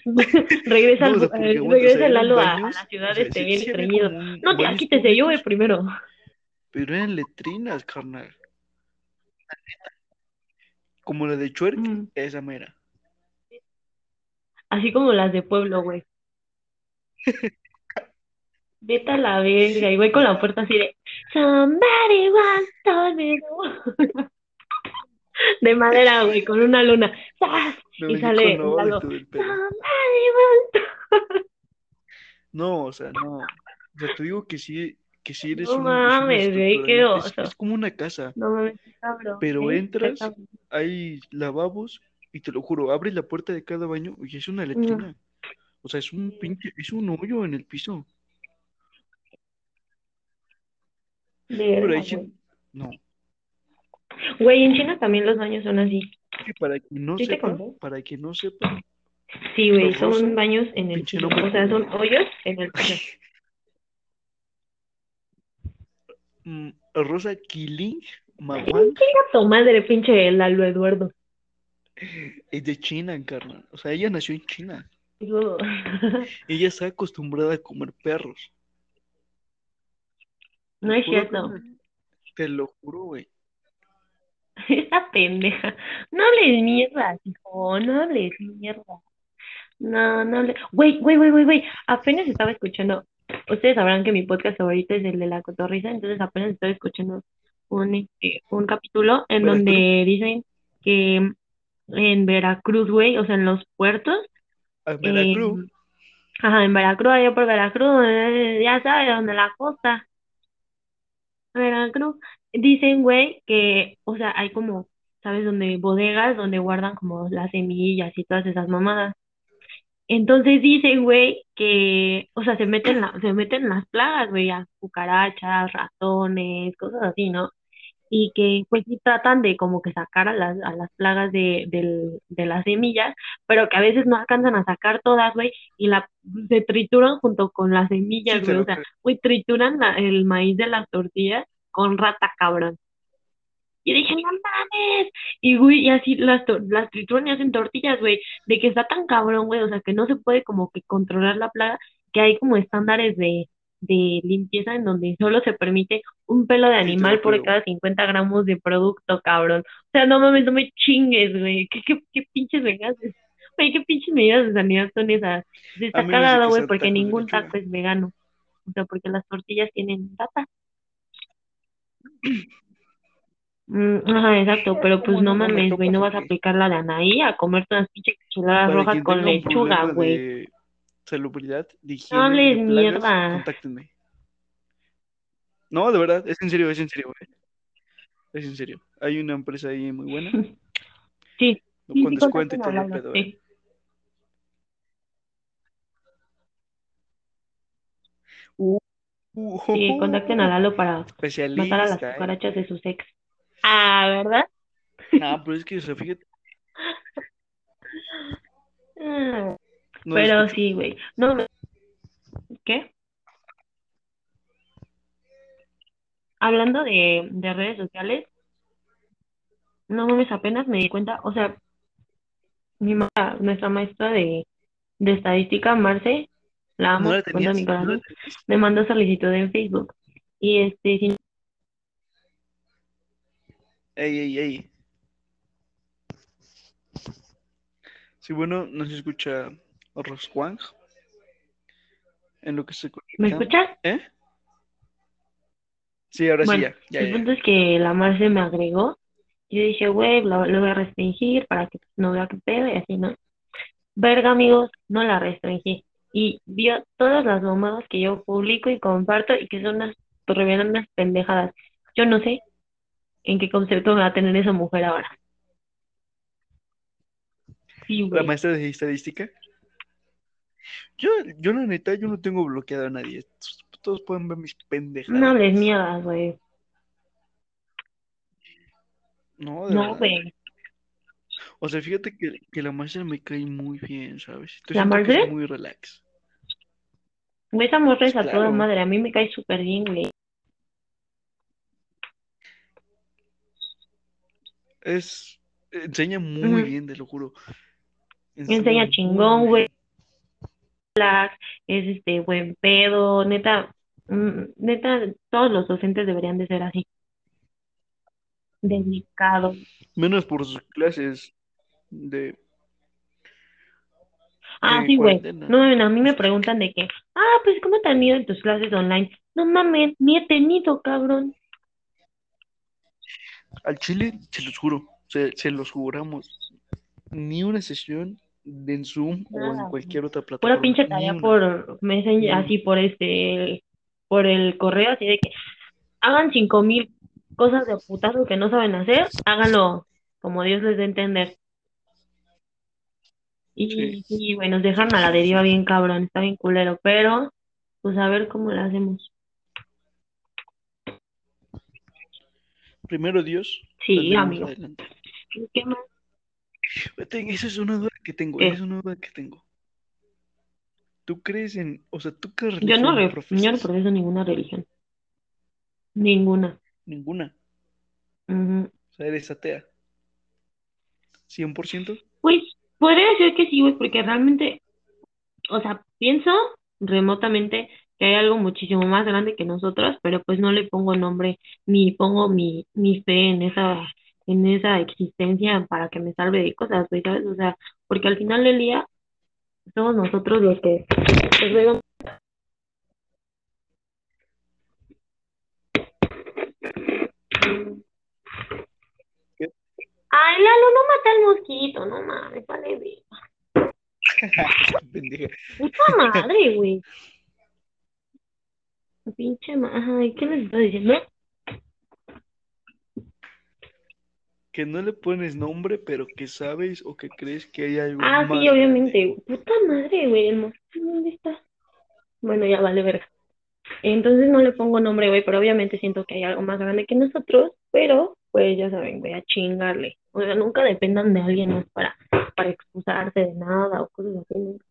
(laughs) regresa, no, o sea, eh, o regresa Lalo a, a la o ciudad sea, este sí- bien sí estreñido. un- No, te, aquí te lleve públicos, primero. (laughs) pero eran letrinas, carnal. Como la de Chuerk, Mm. esa mera. Así como las de pueblo, güey. Vete a la verga. Y güey con la puerta así de Somebody me no". (laughs) De madera, güey, con una luna. Me Y sale y Lalo. Somebody once No, o sea, no. O sea, te digo que sí, que sí eres No un, es mames, güey, qué es- oso. es como una casa. No mames, cabrón. Pero entras, hay lavabos y te lo juro, abres la puerta de cada baño y es una letrina. O sea, es un pinche, es un hoyo en el piso. Pero güey. no, Güey, en China también los baños son así. que para quien no ¿Sí te sepa, conté? para quien no sepa, Sí, güey, Los son baños en el pinche piso. nombre O sea, son hoyos en el piso. (laughs) mm, Rosa Kiling Mawang Chinga tu madre, pinche Lalo Eduardo. Es de China, carnal. O sea, ella nació en China. (laughs) Ella está acostumbrada a comer perros. No es cierto. Te lo juro, güey. (laughs) Esta pendeja. No hables mierda, hijo. No hables mierda. No, no hables. Güey, güey, güey, güey, güey. Apenas estaba escuchando. Ustedes sabrán que mi podcast favorito es el de la cotorriza, entonces apenas estaba escuchando un, este, un capítulo en donde dicen que en Veracruz, güey, o sea, en los puertos, A Veracruz. eh, ajá, en Veracruz, allá por Veracruz, eh, ya sabes, donde la costa, Veracruz, dicen, güey, que, o sea, hay como, ¿sabes? Donde bodegas donde guardan como las semillas y todas esas mamadas. Entonces dicen, güey, que, o sea, se meten la, se meten las plagas, güey, a cucarachas, ratones, cosas así, ¿no? Y que, pues, sí tratan de como que sacar a las, a las plagas de, del- de las semillas, pero que a veces no alcanzan a sacar todas, güey, y la, se trituran junto con las semillas, güey, o sea, güey, trituran la- el maíz de las tortillas con rata, cabrón. Y dije, no mames. Y, güey, y así las, las trituran y hacen tortillas, güey. De que está tan cabrón, güey. O sea, que no se puede como que controlar la plaga. Que hay como estándares de, de limpieza en donde solo se permite un pelo de animal por cada 50 gramos de producto, cabrón. O sea, no mames, no me chingues, güey. ¿Qué, qué, qué pinches de- Güey, qué pinches medidas de sanidad son esas. Se está cagado, güey, porque ningún taco es vegano. O sea, porque las tortillas tienen data. (clears throat) Mm, ajá, exacto, pero pues ¿Cómo no no? No me mames, güey, no vas a aplicar la de Anaí a comerte unas pinches enchiladas Para rojas con lechuga, güey. de salubridad, de No higiene, de plagas, mierda. contáctenme. No, de verdad, es en serio, es en serio, güey. Es en serio. Hay una empresa ahí muy buena, Sí, sí, con sí, descuento y todo el pedo, ¿eh? sí. Uh, Sí, contacten a Lalo para matar a las ¿eh? cucarachas de sus ex. Ah, ¿verdad? No, pero es que, o sea, fíjate, (laughs) Ah, no Pero escucho. sí, güey. No, me- ¿qué? Hablando de, de redes sociales, no mames, apenas me di cuenta, o sea, mi ma- nuestra maestra de, de estadística, Marce, la ¿No amo mi? ¿No me mandó solicitud en Facebook. Y este, si Ey, ey, ey. Sí, bueno, no se escucha Roswang en lo que se ¿me conecta. escuchas? ¿Eh? Sí, ahora sí, ya, ya, el ya. punto es que la Marce me agregó. Y yo dije, güey, lo, lo voy a restringir para que no vea qué pedo y así, ¿no? Verga, amigos, no la restringí. Y vio todas las mamadas que yo publico y comparto y que son unas revelan pendejadas. Yo no sé en qué concepto me va a tener esa mujer ahora. Sí, La maestra de estadística. Yo, yo la neta, yo no tengo bloqueado a nadie. Todos pueden ver mis pendejadas. No hables mierdas, güey. No, de No, verdad. güey. O sea, fíjate que, que la maestra me cae muy bien, ¿sabes? ¿La Margaret? muy relax. Esa morra es a toda madre. A mí me cae súper bien, güey. Es, enseña muy bien, te lo juro. Enseña chingón, güey. Relax, es este buen pedo, neta. mm, Neta, todos los docentes deberían de ser así. Dedicados. Menos por sus clases de, Ah, sí, güey. No, a mí me preguntan de que, ah, pues, ¿cómo te han ido en tus clases online? No mames, ni he tenido, cabrón. Al Chile, se los juro, se, se los juramos. Ni una sesión en Zoom o en güey. cualquier otra Pura plataforma. pinche Ni tarea por Messenger, así por este, por el correo, así de que hagan cinco mil cosas de putazo que no saben hacer, háganlo como Dios les dé a entender. Y Sí. nos dejan a la deriva bien cabrón, está bien culero, pero pues a ver cómo lo hacemos. Primero Dios, Sí, amigo. adelante. ¿Qué más? Esa es una duda que tengo, esa es una duda que tengo. ¿Tú crees en, o sea, tú qué Yo no, religión yo no profeso ninguna religión. Ninguna. Ninguna. O sea, eres atea. ¿100%? Pues podría ser que sí, güey, porque realmente, o sea, pienso remotamente que hay algo muchísimo más grande que nosotros, pero pues no le pongo nombre ni pongo mi, mi fe en esa, en esa existencia para que me salve de cosas, güey, ¿sabes? O sea, porque al final del día somos nosotros los que. Ay, Lalo, no mata al mosquito, no mames, vale, güey. Puta madre, güey. Pinche ma- Ay, ¿qué les estoy diciendo? Que no le pones nombre, pero que sabes o que crees que hay algo Ah, sí, obviamente. Puta madre, güey, el ¿dónde está? Bueno, ya vale verga. Entonces no le pongo nombre, güey, pero obviamente siento que hay algo más grande que nosotros, pero pues ya saben, voy a chingarle. O sea, nunca dependan de alguien más para, para excusarse de nada o cosas así. nunca.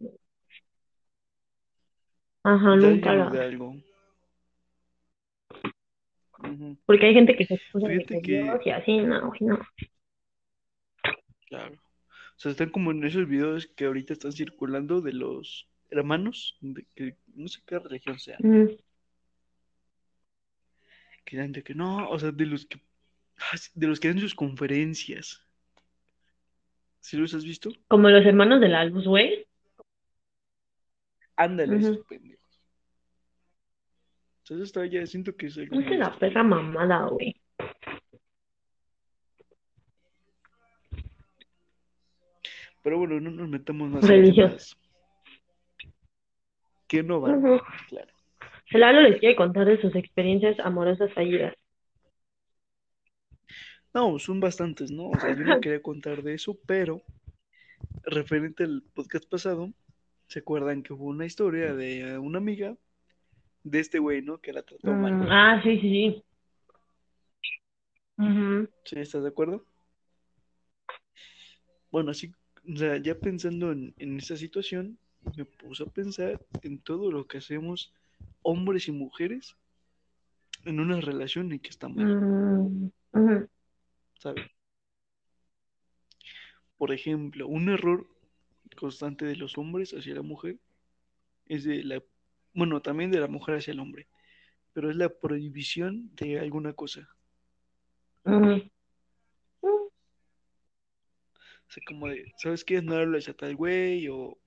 Ajá, de nunca alguien o de la. algo. Ujú, Porque hay gente que se excusa de que que- Dios y así, no, no. Claro. O sea, están como en esos videos que ahorita están circulando de los hermanos, de que no sé qué religión sea, Mm, que dan de que no, o sea, de los que ah, de los que dan sus conferencias. ¿Sí los has visto? Como los hermanos de la luz, güey. Ándale, esos pendejos. Entonces está ya siento que es algo No muy la perra mamada, güey. Pero bueno, no nos metamos más temas que no van, Ujú. claro. El Lalo les quiere contar de sus experiencias amorosas fallidas. No, son bastantes, ¿no? O sea, yo no (laughs) quería contar de eso, pero referente al podcast pasado, ¿se acuerdan que hubo una historia de una amiga de este güey, ¿no? Que la trató Mm, mal. ah, sí, sí, sí. Ujú. ¿Sí? ¿Estás de acuerdo? Bueno, así, o sea, ya pensando en, en esa situación, me puse a pensar en todo lo que hacemos hombres y mujeres en una relación y que está mal, Mm, ujú. ¿sabes? Por ejemplo, un error constante de los hombres hacia la mujer es de la, bueno, también de la mujer hacia el hombre, pero es la prohibición de alguna cosa. O sea, como de, ¿sabes qué? No hables a tal güey o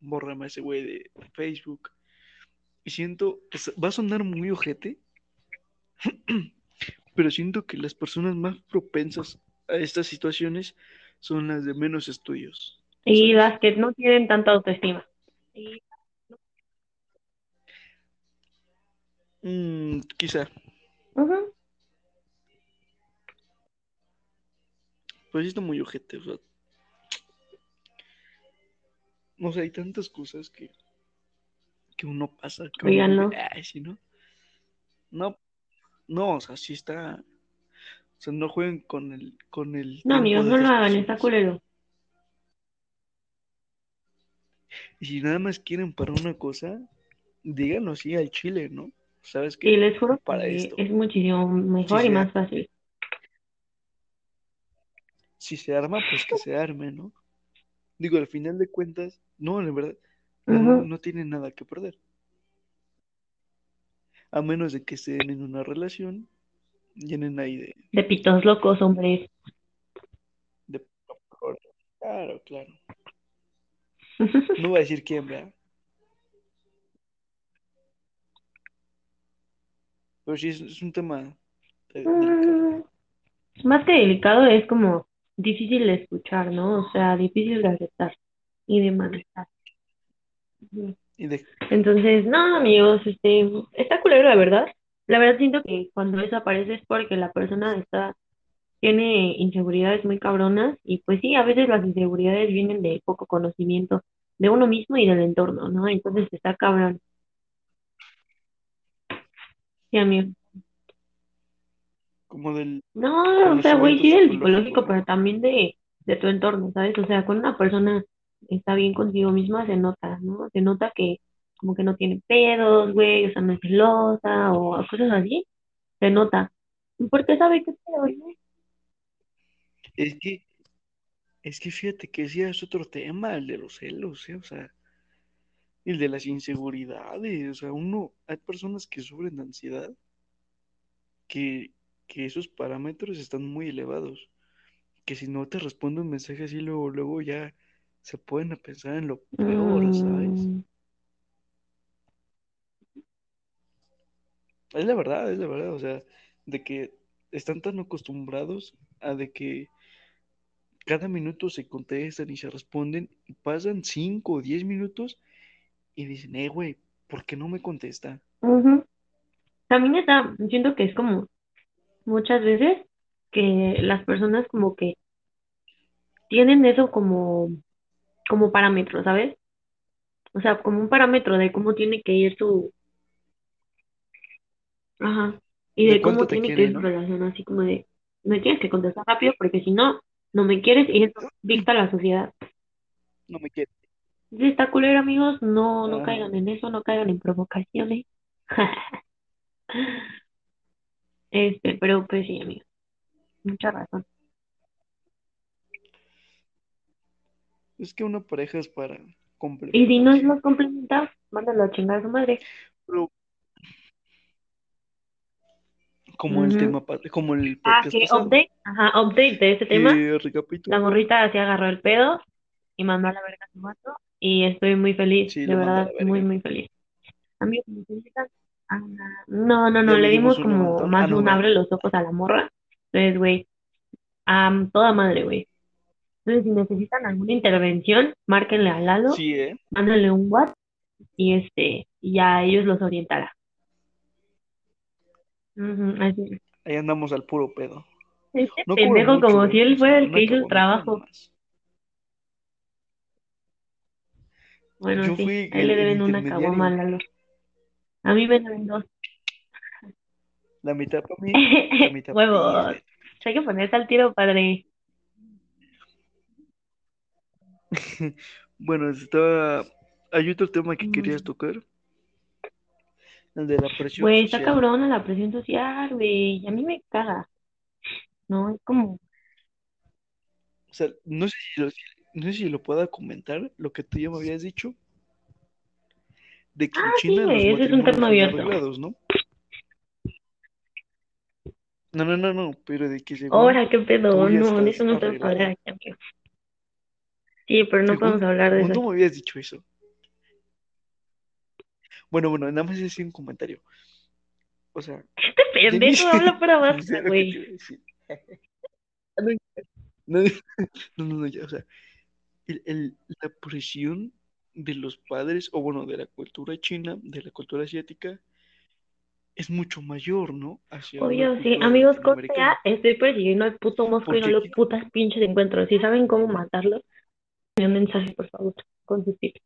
bórrame a ese güey de Facebook. Y siento, es- va a sonar muy ojete, (clears throat) pero siento que las personas más propensas a estas situaciones son las de menos estudios. Y ¿sabes? las que no tienen tanta autoestima. Y- Mm, quizá, Ujú. pero sí está muy ojete, o sea. No sé, hay tantas cosas que, que uno pasa, que uno Oigan, ay, sí, ¿no? No, no, o sea, sí está. O sea, no jueguen con el, con el No, amigos, no lo hagan, está culero. Y si nada más quieren para una cosa, díganlo así al chile, ¿no? ¿Sabes Y qué? les juro Para que esto. es muchísimo mejor y más fácil. Si se arma, pues que se arme, ¿no? Digo, al final de cuentas, no, la verdad, no, no tienen nada que perder. A menos de que estén en una relación, llenen ahí de, De pitos locos, hombres. de... Claro, claro. (laughs) No voy a decir quién, ¿verdad? Pero sí, es, es un tema eh. Mm, Más que delicado, es como difícil de escuchar, ¿no? O sea, difícil de aceptar y de manejar. Ujú. Y de... Entonces, no, amigos, este, está culero, la verdad. La verdad siento que cuando eso aparece es porque la persona está, tiene inseguridades muy cabronas y pues sí, a veces las inseguridades vienen de poco conocimiento de uno mismo y del entorno, ¿no? Entonces está cabrón. Sí, amigo. como del No, o sea, güey, sí del psicológico, pero también de, de tu entorno, ¿sabes? O sea, cuando una persona está bien consigo misma, se nota, ¿no? Se nota que como que no tiene pedos, güey, o sea, no es celosa o cosas así, se nota. Porque sabe qué pedo, ¿no? Es que, es que fíjate que ya es otro tema, el de los celos, ¿eh? O sea, el de las inseguridades. O sea, uno, hay personas que sufren de ansiedad que, que esos parámetros están muy elevados. Que si no te responde un mensaje así, luego, luego ya se pueden pensar en lo peor, ¿sabes? Mm, Es la verdad, es la verdad. O sea, de que están tan acostumbrados a de que cada minuto se contestan y se responden y pasan 5 o 10 minutos y dicen, eh, güey, ¿por qué no me contesta? ujú. También está, siento que es como muchas veces que las personas como que tienen eso como, como parámetro, ¿sabes? O sea, como un parámetro de cómo tiene que ir su, ajá, y ¿De cómo tiene que ir su relación, así como de, me tienes que contestar rápido porque si no, no me quieres y eso dicta la sociedad. No me quiere. Sí, está culero, amigos, no, no caigan en eso, no caigan en provocaciones. (laughs) Este, pero pues sí, amigos, mucha razón. Es que una pareja es para Y si no complementarse. los complementas, mándalo a chingar a su madre. Pero como el Ujú. tema, pa- como el Ah, podcast que pasado, update, ajá, update de este tema. que La morrita se agarró el pedo y mandó a la verga a su vato y estoy muy feliz, sí, de a verdad, muy, muy feliz. Amigos, ¿me necesitan? Ah, no, no, no, le le dimos como más Ah, no, un abre los ojos a la morra. Entonces, güey, am, toda madre, güey. Entonces, si necesitan alguna intervención, márquenle a Lalo, Sí, ¿eh? mándenle un WhatsApp y este, ya ellos los orientarán. Ujú, así. Ahí andamos al puro pedo. Este No pendejo como si él fuera el que hizo el trabajo. Bueno, Yo sí, fui ahí le el, deben una caguama. Lalo. A mí me deben dos. La mitad para mí, (laughs) la mitad para Huevos. Isbeth. Hay que ponerse al tiro, padre. (laughs) Bueno, estaba... Hay otro tema que querías Mm, tocar, el de la presión Güey, está social. cabrona la presión social, güey. A mí me caga, ¿no? Es como, O sea, no sé si lo, no sé si lo pueda comentar, lo que tú ya me habías dicho, de que en ah, sí, China los güey, ese es un tema abierto. ¿no? No, no, no, no, pero de que según Ahora, qué pedo, no, de eso no podemos hablar aquí. Sí, pero no podemos hablar de eso tú me habías dicho eso. Bueno, bueno, nada más es un comentario. O sea, Este ni pendejo (laughs) habla para (laughs) iba güey. (laughs) no, no, no, ya, o sea, el, el- la presión de los padres, o bueno, de la cultura china, de la cultura asiática, es mucho mayor, ¿no? Hacia Obvio, sí. Amigos, corte latinoamericana. A, estoy persiguiendo al puto mosco y no los putas pinches encuentro. Si saben cómo matarlo, me un mensaje, por favor, con sus tips.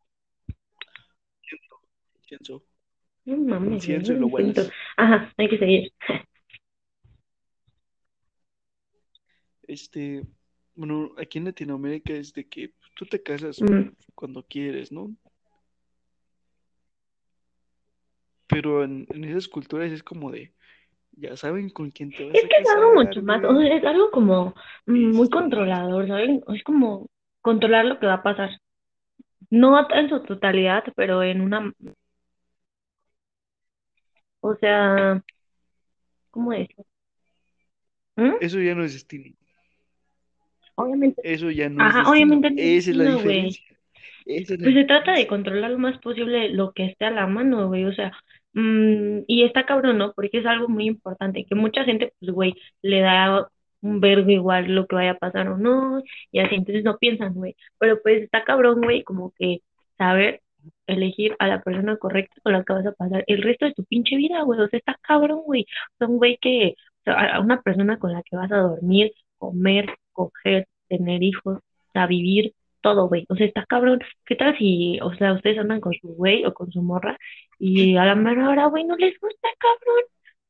incienso, No mames, y lo hueles. Ajá, hay que seguir. Este, Bueno, aquí en Latinoamérica es de que tú te casas Mm. cuando quieres, ¿no? Pero en, en esas culturas es como de, ya saben con quién te vas Es a que es algo mucho más, o güey. sea, es algo como muy controlador, ¿saben? Es como controlar lo que va a pasar. No en su totalidad, pero en una, o sea, ¿cómo es? ¿Mm? Eso ya no es destino. Obviamente, Eso ya no es ajá, obviamente no es Esa es la diferencia. Es la Pues se trata de controlar lo más posible lo que esté a la mano, güey, o sea, mm, y está cabrón, ¿no? Porque es algo muy importante, que mucha gente, pues, güey, le da un vergo igual lo que vaya a pasar o no, y así, entonces no piensan, güey, pero pues está cabrón, güey, como que saber elegir a la persona correcta con la que vas a pasar el resto de tu pinche vida, güey, o sea, está cabrón, güey, son, güey, que, o sea, a una persona con la que vas a dormir, comer, coger, tener hijos, sea, vivir todo, güey. O sea, está cabrón. ¿Qué tal si, o sea, ustedes andan con su güey o con su morra y a la mera hora, güey, no les gusta, cabrón?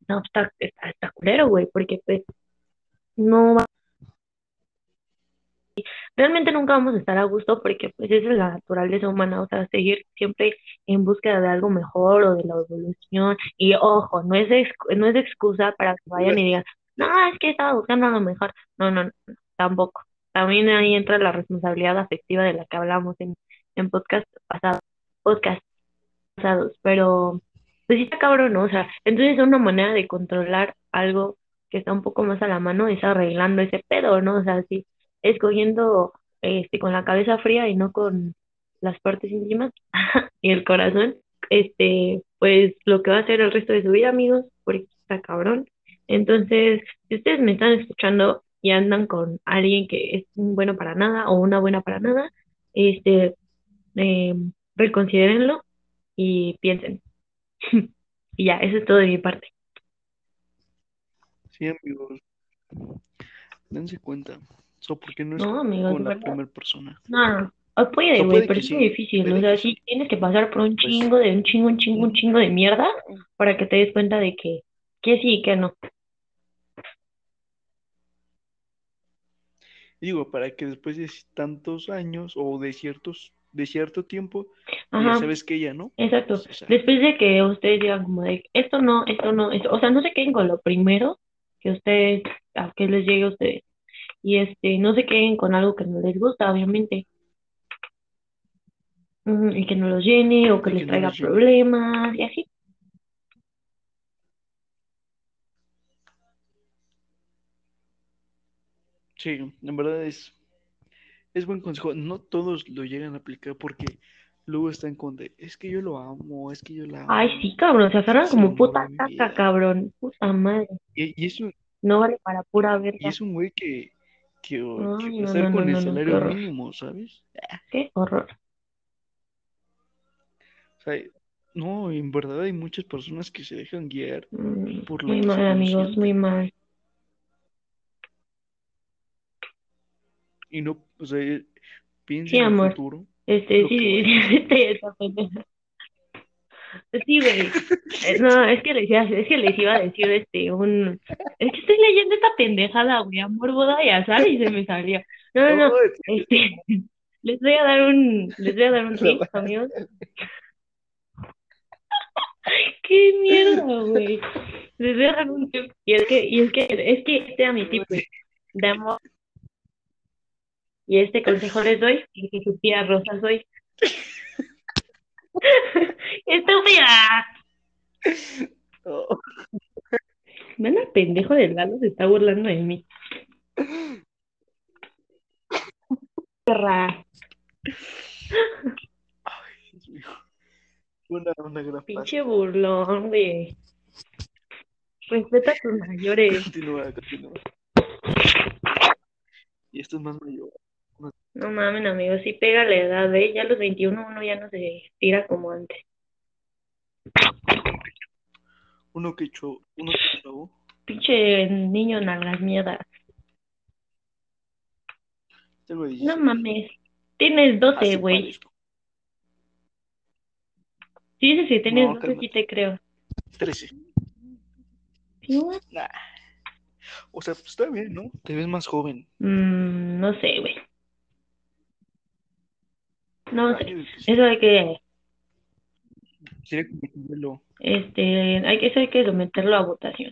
No, está, está, está culero, güey, porque pues no va. Realmente nunca vamos a estar a gusto porque pues esa es la naturaleza humana, o sea, seguir siempre en búsqueda de algo mejor o de la evolución. Y ojo, no es, ex- no es excusa para que vayan y digan, no, es que estaba buscando lo mejor. No, no, no, tampoco. También ahí entra la responsabilidad afectiva de la que hablamos en, en podcast pasados, podcast pasados, pero pues sí está cabrón, ¿no? O sea, entonces una manera de controlar algo que está un poco más a la mano es arreglando ese pedo, ¿no? O sea, sí, escogiendo este con la cabeza fría y no con las partes íntimas (laughs) y el corazón, este, pues lo que va a hacer el resto de su vida, amigos, porque está cabrón. Entonces, si ustedes me están escuchando y andan con alguien que es un bueno para nada o una buena para nada, este, eh, reconsidérenlo y piensen. (laughs) Y ya, eso es todo de mi parte. Sí, amigos. Dense cuenta. So, ¿por qué no es No, amigos, con la primera persona? No, no. O puede, güey, pero es muy sí, difícil. O sea, sí. tienes que pasar por un Pues, chingo de un chingo, un chingo, un chingo de mierda para que te des cuenta de que, que sí y que no. Digo, para que después de tantos años o de ciertos, de cierto tiempo, ya Ajá, sabes que ella no. exacto. Pues, o sea, Después de que ustedes digan como de esto no, esto no, esto, o sea, no se queden con lo primero que ustedes, a que les llegue a ustedes. Y este, no se queden con algo que no les gusta, obviamente. Y que no los llene o que les que traiga problemas y así. Sí, en verdad es, es buen consejo. No todos lo llegan a aplicar porque luego están con de, es que yo lo amo, es que yo la Ay, amo, sí, cabrón, se que aferran como puta caca, cabrón. Puta madre. Y, y es un, No vale para pura y verga. es un güey que, que, que Ay, no, estar no, no, con el salario mínimo, ¿sabes? Qué horror. O sea, no, en verdad hay muchas personas que se dejan guiar Mm, por lo Muy que mal, amigos, muy mal. Y no, o sea, Sí, piensa en el amor. futuro, Este, sí, a (laughs) sí, güey. Eh, No, es que les iba, es que les iba a decir este un es que estoy leyendo esta pendejada, güey, amor, boda y azar y se me salió. No, no, no. Este, (laughs) les voy a dar un, les voy a dar un (laughs) tip, amigos. Qué mierda, güey. Les voy a dar un tip. Y es que, y es que, es que este era mi tip, güey, de amor. Y este consejo les doy, y que su tía Rosa soy. (laughs) ¡Estúpida! Oh, Ven al pendejo del Lalo se está burlando de mí. Perra. ay, Dios mío. Una, una gran Pinche burlón, güey. Respeta a tus mayores. Continúa, continúa. Y esto es más mayor. No mamen, amigos, sí pega la edad, ¿eh? Ya a los 21 uno ya no se tira como antes. Uno que echó, uno que. Pinche niño nalgas mierdas. Tengo No 16. mames. Tienes 12, Así güey. Si dices que tienes No, 12, sí te creo. 13. ¿Sí? Nah. O sea, pues está bien, ¿no? Te ves más joven. Mm, no sé, güey. No Eso hay que, este, hay que, eso hay que someterlo a votación.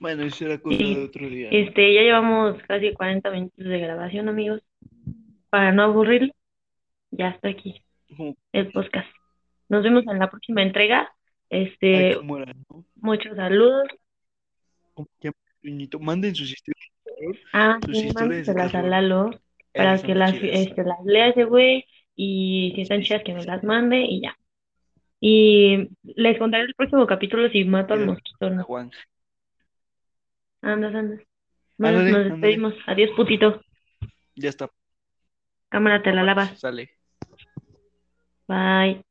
Bueno, eso era cosa Sí. de otro día. Este, ya llevamos casi 40 minutos de grabación, amigos. Para no aburrirlo, ya está aquí el podcast. Nos vemos en la próxima entrega. Este, muchos saludos. Manden sus historias. Ah, Sus sí, historias de mándaselas a. Lalo para que las, este, las lea ese güey y si están chidas que me las mande y ya. Y les contaré el próximo capítulo si mato al mosquito, ¿no? Andas, andas. Bueno, nos despedimos. Adiós, putito. Ya está. Cámara, te la lavas. Sale. Bye.